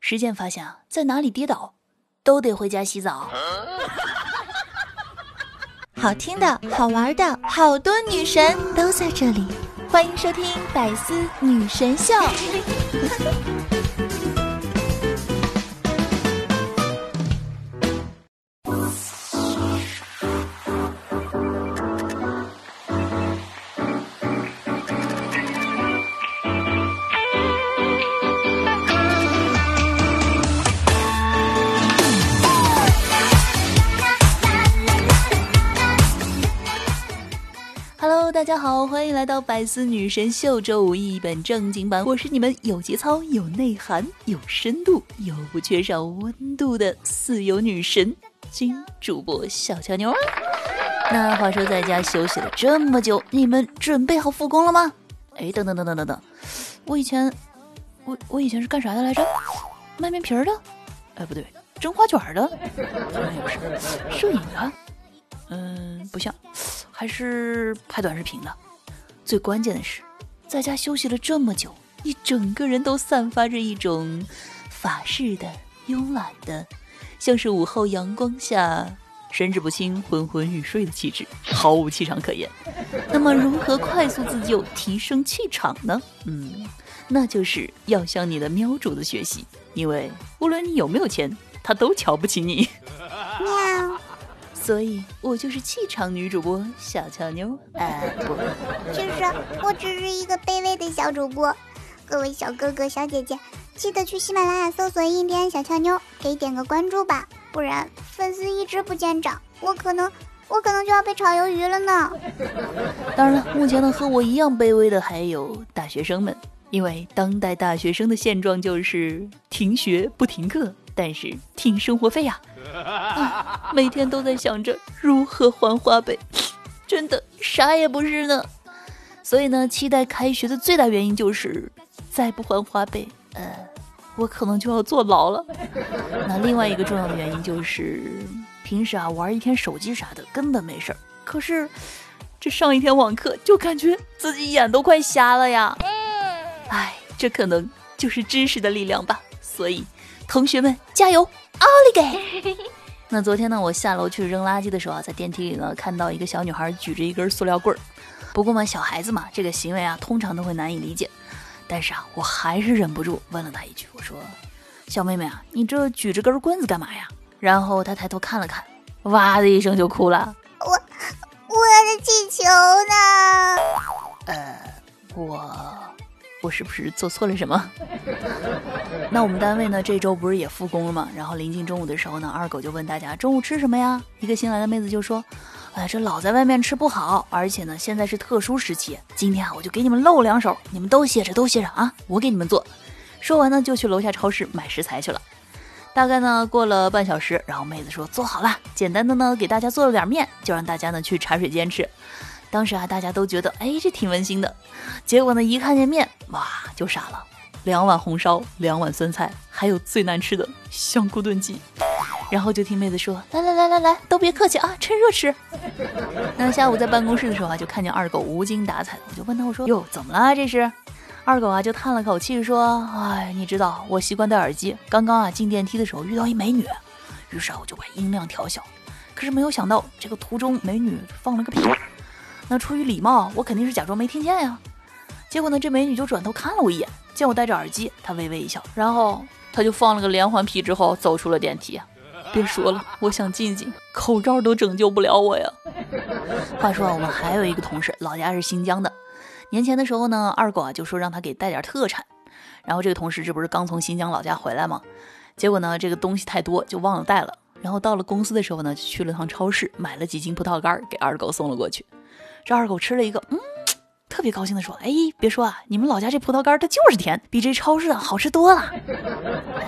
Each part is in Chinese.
实践发现啊，在哪里跌倒，都得回家洗澡。好听的、好玩的，好多女神都在这里，欢迎收听《百思女神秀》。大家好，欢迎来到百思女神秀周五一本正经版。我是你们有节操、有内涵、有深度又不缺少温度的四有女神金主播小乔妞。那话说，在家休息了这么久，你们准备好复工了吗？哎，等等等等等等，我以前，我我以前是干啥的来着？卖面皮儿的？哎，不对，蒸花卷的？好像也不是，摄影的？嗯，不像。还是拍短视频的。最关键的是，在家休息了这么久，你整个人都散发着一种法式的、慵懒的，像是午后阳光下神志不清、昏昏欲睡的气质，毫无气场可言。那么，如何快速自救、提升气场呢？嗯，那就是要向你的喵主子学习，因为无论你有没有钱，他都瞧不起你。喵。所以我就是气场女主播小乔妞。哎，不，其实我只是一个卑微的小主播。各位小哥哥小姐姐，记得去喜马拉雅搜索“印第安小乔妞”，给点个关注吧，不然粉丝一直不见涨，我可能我可能就要被炒鱿鱼了呢。当然了，目前呢和我一样卑微的还有大学生们，因为当代大学生的现状就是停学不停课，但是挺生活费呀。每天都在想着如何还花呗，真的啥也不是呢。所以呢，期待开学的最大原因就是再不还花呗，呃，我可能就要坐牢了。那另外一个重要的原因就是平时啊玩一天手机啥的根本没事儿，可是这上一天网课就感觉自己眼都快瞎了呀。哎，这可能就是知识的力量吧。所以同学们加油！奥利给！那昨天呢，我下楼去扔垃圾的时候啊，在电梯里呢看到一个小女孩举着一根塑料棍儿。不过嘛，小孩子嘛，这个行为啊，通常都会难以理解。但是啊，我还是忍不住问了她一句：“我说，小妹妹啊，你这举着根棍子干嘛呀？”然后她抬头看了看，哇的一声就哭了。我我的气球呢？呃，我。我是不是做错了什么？那我们单位呢？这周不是也复工了吗？然后临近中午的时候呢，二狗就问大家中午吃什么呀？一个新来的妹子就说：“哎，这老在外面吃不好，而且呢，现在是特殊时期，今天啊，我就给你们露两手，你们都歇着，都歇着啊，我给你们做。”说完呢，就去楼下超市买食材去了。大概呢过了半小时，然后妹子说做好了，简单的呢给大家做了点面，就让大家呢去茶水间吃。当时啊，大家都觉得哎，这挺温馨的。结果呢，一看见面，哇，就傻了。两碗红烧，两碗酸菜，还有最难吃的香菇炖鸡。然后就听妹子说：“来来来来来，都别客气啊，趁热吃。”那下午在办公室的时候啊，就看见二狗无精打采的，我就问他我说：“哟，怎么了？这是？”二狗啊就叹了口气说：“哎，你知道我习惯戴耳机，刚刚啊进电梯的时候遇到一美女，于是啊我就把音量调小，可是没有想到这个途中美女放了个屁。”那出于礼貌，我肯定是假装没听见呀。结果呢，这美女就转头看了我一眼，见我戴着耳机，她微微一笑，然后她就放了个连环屁，之后走出了电梯。别说了，我想静静，口罩都拯救不了我呀。话说啊，我们还有一个同事，老家是新疆的。年前的时候呢，二狗啊就说让他给带点特产，然后这个同事这不是刚从新疆老家回来吗？结果呢，这个东西太多，就忘了带了。然后到了公司的时候呢，去了趟超市，买了几斤葡萄干给二狗送了过去。这二狗吃了一个，嗯，特别高兴的说：“哎，别说啊，你们老家这葡萄干它就是甜，比这超市的好吃多了。”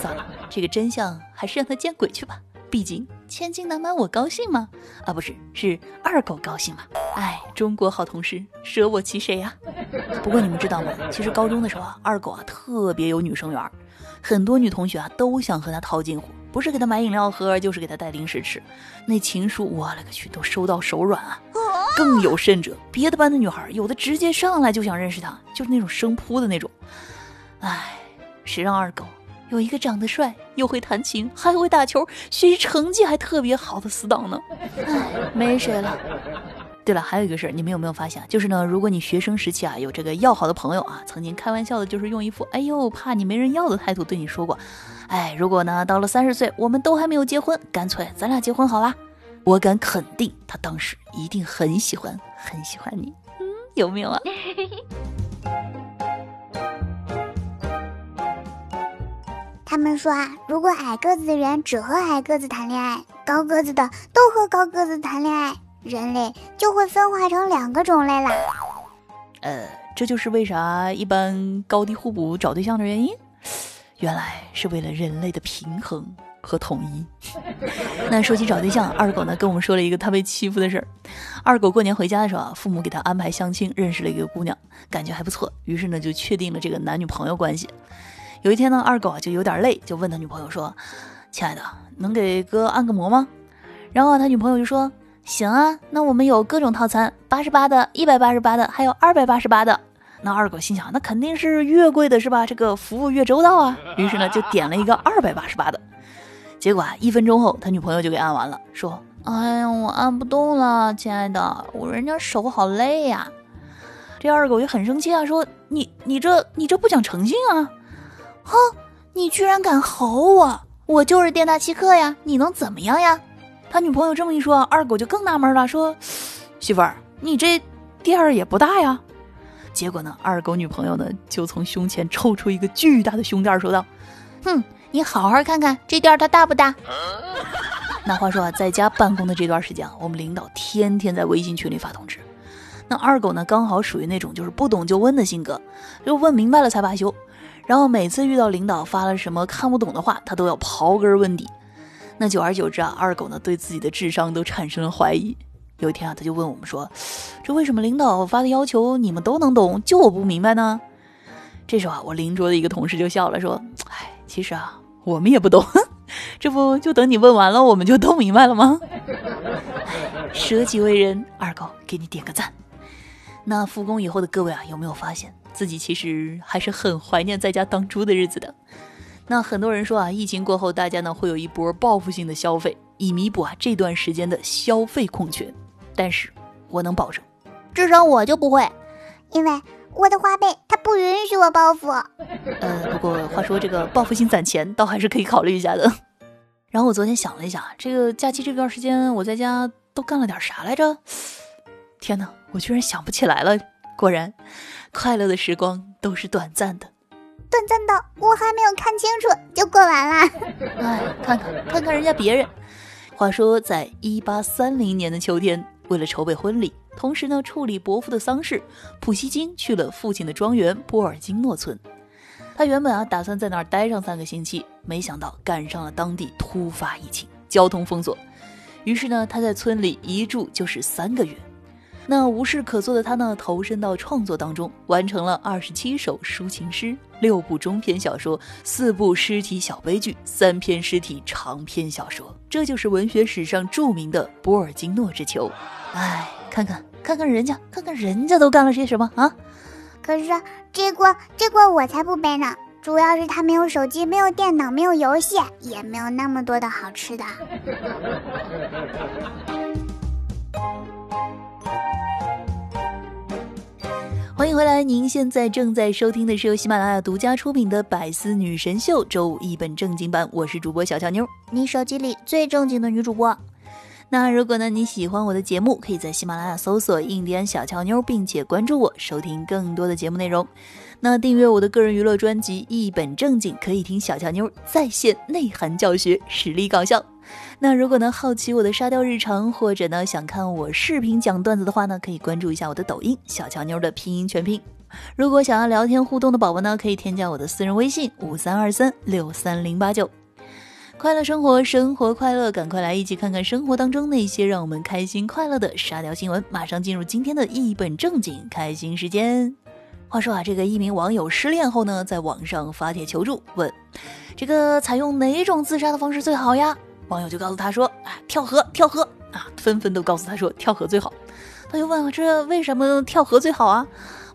算了，这个真相还是让他见鬼去吧。毕竟千金难买我高兴吗？啊，不是，是二狗高兴嘛。哎，中国好同事，舍我其谁呀？不过你们知道吗？其实高中的时候啊，二狗啊特别有女生缘，很多女同学啊都想和他套近乎。不是给他买饮料喝，就是给他带零食吃。那情书，我勒个去，都收到手软啊！更有甚者，别的班的女孩有的直接上来就想认识他，就是那种生扑的那种。唉，谁让二狗有一个长得帅又会弹琴还会打球，学习成绩还特别好的死党呢。唉，没谁了。对了，还有一个事儿，你们有没有发现？就是呢，如果你学生时期啊有这个要好的朋友啊，曾经开玩笑的，就是用一副哎呦怕你没人要的态度对你说过，哎，如果呢到了三十岁，我们都还没有结婚，干脆咱俩结婚好啦。我敢肯定，他当时一定很喜欢，很喜欢你。嗯，有没有啊？他们说啊，如果矮个子的人只和矮个子谈恋爱，高个子的都和高个子谈恋爱。人类就会分化成两个种类啦。呃，这就是为啥一般高低互补找对象的原因，原来是为了人类的平衡和统一。那说起找对象，二狗呢跟我们说了一个他被欺负的事儿。二狗过年回家的时候啊，父母给他安排相亲，认识了一个姑娘，感觉还不错，于是呢就确定了这个男女朋友关系。有一天呢，二狗啊就有点累，就问他女朋友说：“亲爱的，能给哥按个摩吗？”然后他女朋友就说。行啊，那我们有各种套餐，八十八的、一百八十八的，还有二百八十八的。那二狗心想，那肯定是越贵的是吧？这个服务越周到啊。于是呢，就点了一个二百八十八的。结果啊，一分钟后，他女朋友就给按完了，说：“哎呀，我按不动了，亲爱的，我人家手好累呀。”这二狗就很生气啊，说：“你你这你这不讲诚信啊！哼，你居然敢吼我！我就是店大欺客呀，你能怎么样呀？”他女朋友这么一说，二狗就更纳闷了，说：“媳妇儿，你这店儿也不大呀。”结果呢，二狗女朋友呢就从胸前抽出一个巨大的胸垫，说道：“哼，你好好看看这店儿它大不大？”那话说啊，在家办公的这段时间啊，我们领导天天在微信群里发通知。那二狗呢，刚好属于那种就是不懂就问的性格，就问明白了才罢休。然后每次遇到领导发了什么看不懂的话，他都要刨根问底。那久而久之啊，二狗呢对自己的智商都产生了怀疑。有一天啊，他就问我们说：“这为什么领导发的要求你们都能懂，就我不明白呢？”这时候啊，我邻桌的一个同事就笑了，说：“哎，其实啊，我们也不懂，这不就等你问完了，我们就都明白了吗？”舍己为人，二狗给你点个赞。那复工以后的各位啊，有没有发现自己其实还是很怀念在家当猪的日子的？那很多人说啊，疫情过后，大家呢会有一波报复性的消费，以弥补啊这段时间的消费空缺。但是我能保证，至少我就不会，因为我的花呗它不允许我报复。呃，不过话说这个报复性攒钱倒还是可以考虑一下的。然后我昨天想了一下，这个假期这段时间我在家都干了点啥来着？天哪，我居然想不起来了。果然，快乐的时光都是短暂的。短暂的，我还没有看清楚就过完了。哎，看看看看人家别人。话说，在一八三零年的秋天，为了筹备婚礼，同时呢处理伯父的丧事，普希金去了父亲的庄园波尔金诺村。他原本啊打算在那儿待上三个星期，没想到赶上了当地突发疫情，交通封锁。于是呢，他在村里一住就是三个月。那无事可做的他呢，投身到创作当中，完成了二十七首抒情诗、六部中篇小说、四部诗体小悲剧、三篇诗体长篇小说。这就是文学史上著名的波尔金诺之囚。哎，看看看看人家，看看人家都干了些什么啊！可是这锅这锅我才不背呢，主要是他没有手机，没有电脑，没有游戏，也没有那么多的好吃的。欢迎回来，您现在正在收听的是由喜马拉雅独家出品的《百思女神秀》周五一本正经版，我是主播小乔妞，你手机里最正经的女主播。那如果呢你喜欢我的节目，可以在喜马拉雅搜索“印第安小乔妞”，并且关注我，收听更多的节目内容。那订阅我的个人娱乐专辑《一本正经》，可以听小乔妞在线内涵教学，实力搞笑。那如果呢好奇我的沙雕日常，或者呢想看我视频讲段子的话呢，可以关注一下我的抖音小乔妞的拼音全拼。如果想要聊天互动的宝宝呢，可以添加我的私人微信五三二三六三零八九。快乐生活，生活快乐，赶快来一起看看生活当中那些让我们开心快乐的沙雕新闻。马上进入今天的一本正经开心时间。话说啊，这个一名网友失恋后呢，在网上发帖求助，问这个采用哪种自杀的方式最好呀？网友就告诉他说：“啊，跳河，跳河啊！”纷纷都告诉他说跳河最好。他就问：“这为什么跳河最好啊？”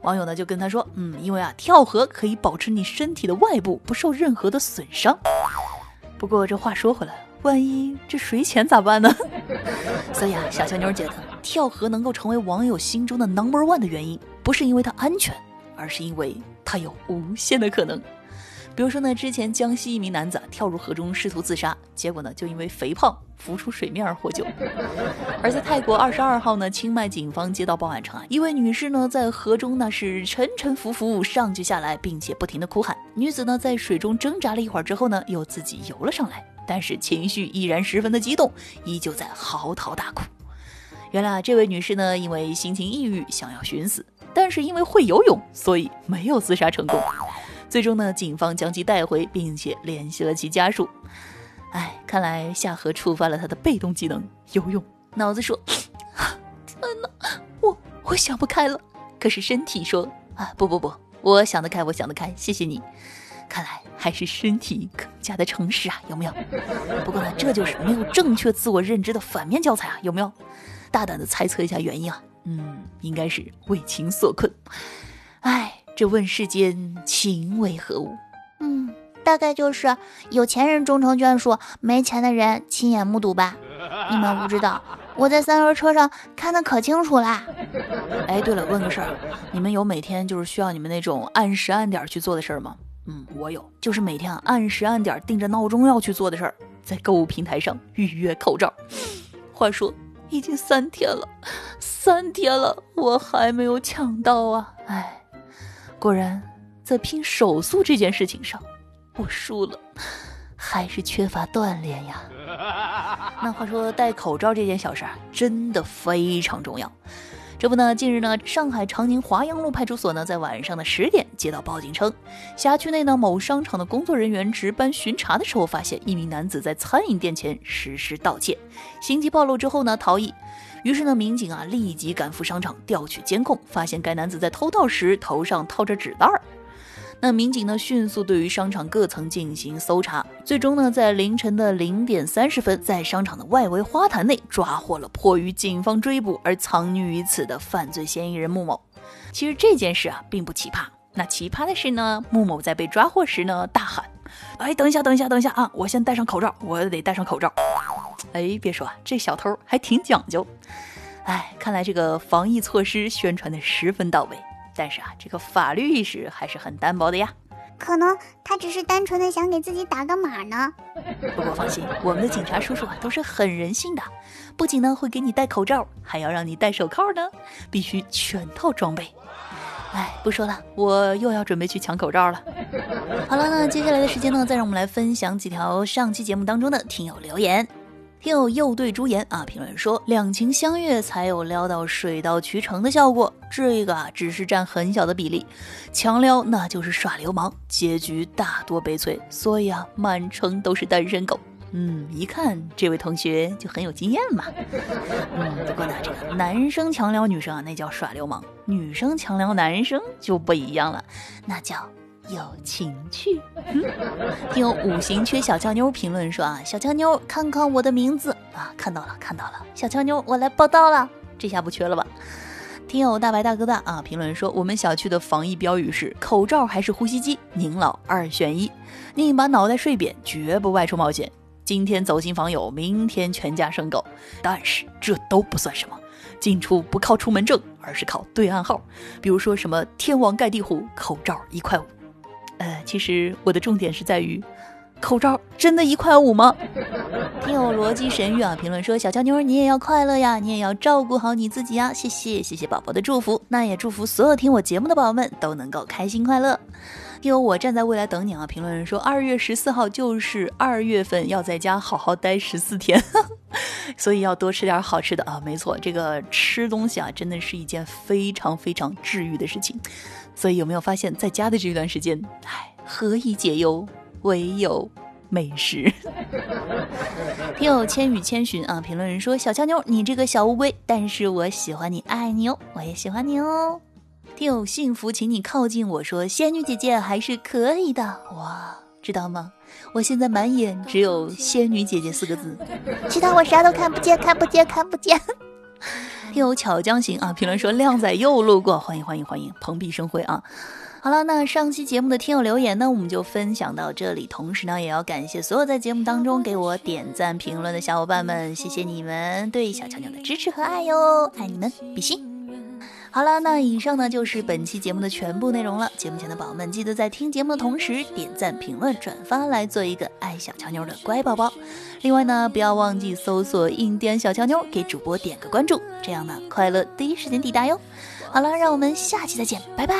网友呢就跟他说，嗯，因为啊跳河可以保持你身体的外部不受任何的损伤。不过这话说回来，万一这水浅咋办呢？所以啊，小乔妞觉得跳河能够成为网友心中的 number one 的原因，不是因为它安全，而是因为它有无限的可能。比如说呢，之前江西一名男子跳入河中试图自杀，结果呢就因为肥胖浮出水面而获救。而在泰国二十二号呢，清迈警方接到报案称啊，一位女士呢在河中那是沉沉浮浮上去下来，并且不停的哭喊。女子呢在水中挣扎了一会儿之后呢，又自己游了上来，但是情绪依然十分的激动，依旧在嚎啕大哭。原来啊，这位女士呢因为心情抑郁想要寻死，但是因为会游泳，所以没有自杀成功。最终呢，警方将其带回，并且联系了其家属。哎，看来夏河触发了他的被动技能游泳。脑子说：“ 天哪，我我想不开了。”可是身体说：“啊，不不不，我想得开，我想得开，谢谢你。”看来还是身体更加的诚实啊，有没有？不过呢，这就是没有正确自我认知的反面教材啊，有没有？大胆的猜测一下原因啊，嗯，应该是为情所困。哎。这问世间情为何物？嗯，大概就是有钱人终成眷属，没钱的人亲眼目睹吧。你们不知道，我在三轮车上看的可清楚啦。哎，对了，问个事儿，你们有每天就是需要你们那种按时按点去做的事儿吗？嗯，我有，就是每天按时按点定着闹钟要去做的事儿，在购物平台上预约口罩。话说已经三天了，三天了，我还没有抢到啊！哎。果然，在拼手速这件事情上，我输了，还是缺乏锻炼呀。那话说，戴口罩这件小事儿真的非常重要。这不呢，近日呢，上海长宁华阳路派出所呢，在晚上的十点接到报警称，辖区内呢某商场的工作人员值班巡查的时候，发现一名男子在餐饮店前实施盗窃，行迹暴露之后呢，逃逸。于是呢，民警啊立即赶赴商场调取监控，发现该男子在偷盗时头上套着纸袋儿。那民警呢迅速对于商场各层进行搜查，最终呢在凌晨的零点三十分，在商场的外围花坛内抓获了迫于警方追捕而藏匿于此的犯罪嫌疑人穆某。其实这件事啊并不奇葩，那奇葩的是呢，穆某在被抓获时呢大喊：“哎，等一下，等一下，等一下啊！我先戴上口罩，我得戴上口罩。”哎，别说，这小偷还挺讲究。哎，看来这个防疫措施宣传的十分到位，但是啊，这个法律意识还是很单薄的呀。可能他只是单纯的想给自己打个码呢。不过放心，我们的警察叔叔啊都是很人性的，不仅呢会给你戴口罩，还要让你戴手铐呢，必须全套装备。哎，不说了，我又要准备去抢口罩了。好了，那接下来的时间呢，再让我们来分享几条上期节目当中的听友留言。听友又对朱颜啊评论说，两情相悦才有撩到水到渠成的效果，这个啊只是占很小的比例，强撩那就是耍流氓，结局大多悲催，所以啊满城都是单身狗。嗯，一看这位同学就很有经验嘛。嗯，不过呢，这个男生强撩女生啊，那叫耍流氓；女生强撩男生就不一样了，那叫。有情趣，听有五行缺小俏妞评论说啊，小俏妞看看我的名字。啊，看到了看到了，小俏妞我来报道了，这下不缺了吧？听友大白大哥大啊评论说，我们小区的防疫标语是口罩还是呼吸机，您老二选一，宁把脑袋睡扁，绝不外出冒险。今天走亲访友，明天全家生狗，但是这都不算什么，进出不靠出门证，而是靠对暗号，比如说什么天王盖地虎，口罩一块五。呃，其实我的重点是在于，口罩真的一块五吗？听友逻辑神域啊，评论说小娇妞你也要快乐呀，你也要照顾好你自己呀，谢谢谢谢宝宝的祝福，那也祝福所有听我节目的宝宝们都能够开心快乐。听友我站在未来等你啊，评论说二月十四号就是二月份，要在家好好待十四天，所以要多吃点好吃的啊。没错，这个吃东西啊，真的是一件非常非常治愈的事情。所以有没有发现，在家的这段时间，唉，何以解忧，唯有美食。听友千与千寻啊，评论人说：“小俏妞，你这个小乌龟，但是我喜欢你，爱你哦，我也喜欢你哦。”听友幸福，请你靠近我说：“仙女姐姐还是可以的哇，知道吗？我现在满眼只有仙女姐姐四个字，其他我啥都看不见，看不见，看不见。” 听友巧江行啊，评论说靓仔又路过，欢迎欢迎欢迎，蓬荜生辉啊！好了，那上期节目的听友留言呢，我们就分享到这里。同时呢，也要感谢所有在节目当中给我点赞评论的小伙伴们，谢谢你们对小乔妞的支持和爱哟，爱你们，比心！好了，那以上呢就是本期节目的全部内容了。节目前的宝宝们，记得在听节目的同时点赞、评论、转发，来做一个爱小乔妞的乖宝宝。另外呢，不要忘记搜索“印第安小乔妞”，给主播点个关注，这样呢，快乐第一时间抵达哟。好了，让我们下期再见，拜拜。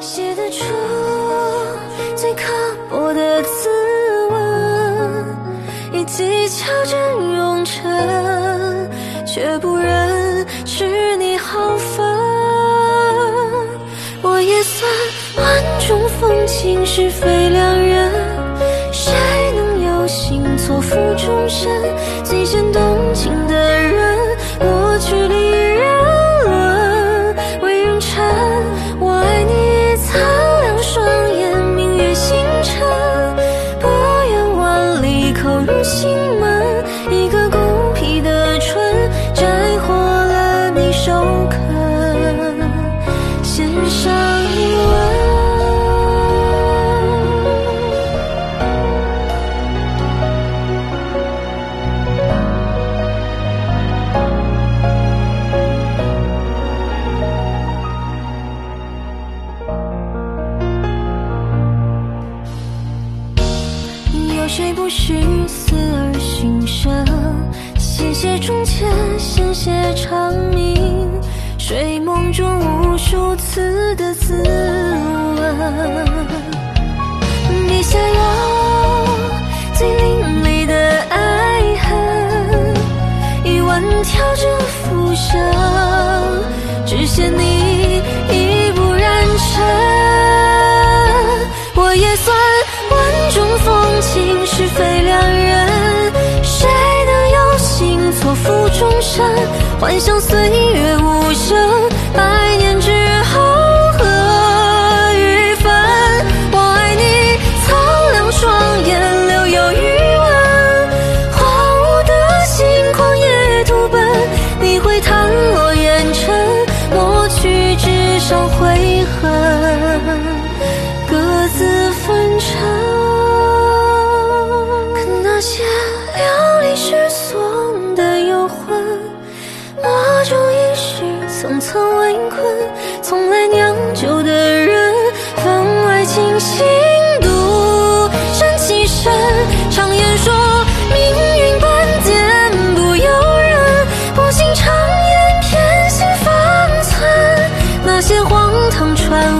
写得出最刻薄的字吻，以技巧整容成。却不忍斥你毫分，我也算万种风情是非良人，谁能有幸错付终身？最先动生，只羡你衣不染尘。我也算万种风情，是非良人，谁能有幸？错付终身，幻想岁月无声，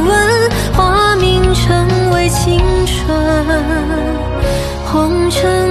闻化名称为青春红尘